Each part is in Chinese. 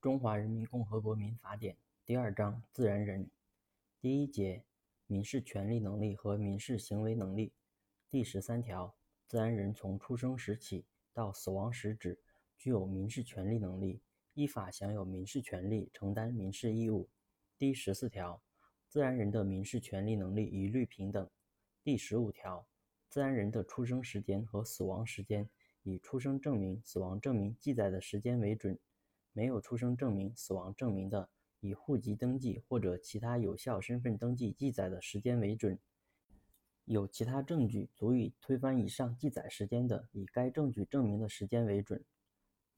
中华人民共和国民法典第二章自然人第一节民事权利能力和民事行为能力第十三条自然人从出生时起到死亡时止具有民事权利能力，依法享有民事权利，承担民事义务。第十四条自然人的民事权利能力一律平等。第十五条自然人的出生时间和死亡时间以出生证明、死亡证明记载的时间为准。没有出生证明、死亡证明的，以户籍登记或者其他有效身份登记记载的时间为准；有其他证据足以推翻以上记载时间的，以该证据证明的时间为准。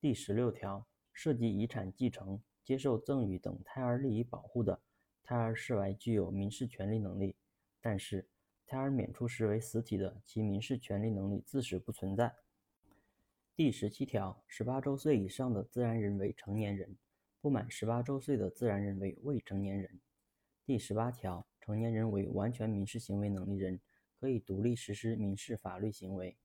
第十六条，涉及遗产继承、接受赠与等胎儿利益保护的，胎儿视为具有民事权利能力；但是，胎儿免出时为死体的，其民事权利能力自始不存在。第十七条，十八周岁以上的自然人为成年人，不满十八周岁的自然人为未成年人。第十八条，成年人为完全民事行为能力人，可以独立实施民事法律行为。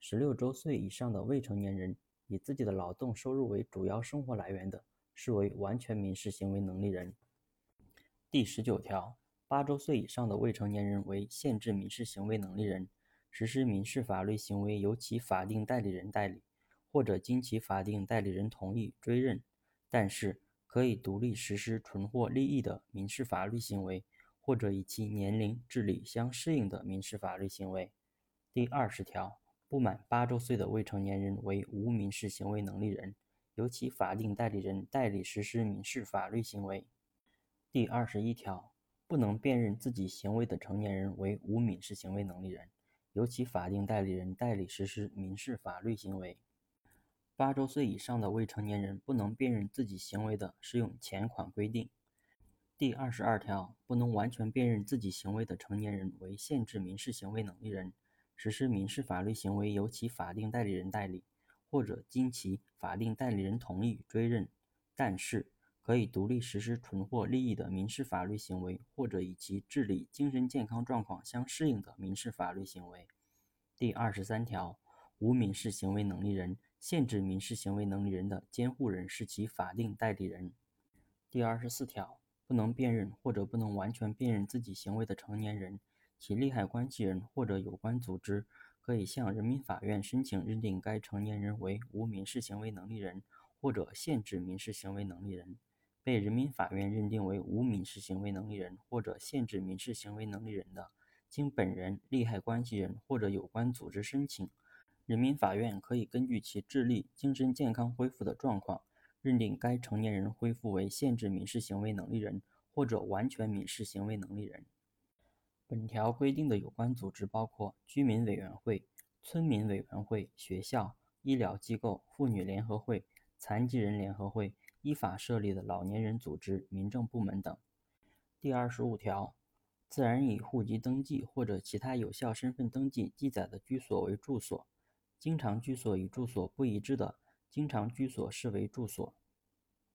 十六周岁以上的未成年人，以自己的劳动收入为主要生活来源的，视为完全民事行为能力人。第十九条，八周岁以上的未成年人为限制民事行为能力人，实施民事法律行为由其法定代理人代理。或者经其法定代理人同意追认，但是可以独立实施纯获利益的民事法律行为，或者以其年龄、智力相适应的民事法律行为。第二十条，不满八周岁的未成年人为无民事行为能力人，由其法定代理人代理实施民事法律行为。第二十一条，不能辨认自己行为的成年人为无民事行为能力人，由其法定代理人代理实施民事法律行为。八周岁以上的未成年人不能辨认自己行为的，适用前款规定。第二十二条，不能完全辨认自己行为的成年人为限制民事行为能力人，实施民事法律行为由其法定代理人代理，或者经其法定代理人同意追认，但是可以独立实施纯获利益的民事法律行为，或者以其智力、精神健康状况相适应的民事法律行为。第二十三条，无民事行为能力人。限制民事行为能力人的监护人是其法定代理人。第二十四条，不能辨认或者不能完全辨认自己行为的成年人，其利害关系人或者有关组织，可以向人民法院申请认定该成年人为无民事行为能力人，或者限制民事行为能力人。被人民法院认定为无民事行为能力人或者限制民事行为能力人的，经本人、利害关系人或者有关组织申请。人民法院可以根据其智力、精神健康恢复的状况，认定该成年人恢复为限制民事行为能力人或者完全民事行为能力人。本条规定的有关组织包括居民委员会、村民委员会、学校、医疗机构、妇女联合会、残疾人联合会、依法设立的老年人组织、民政部门等。第二十五条，自然以户籍登记或者其他有效身份登记记载的居所为住所。经常居所与住所不一致的，经常居所视为住所；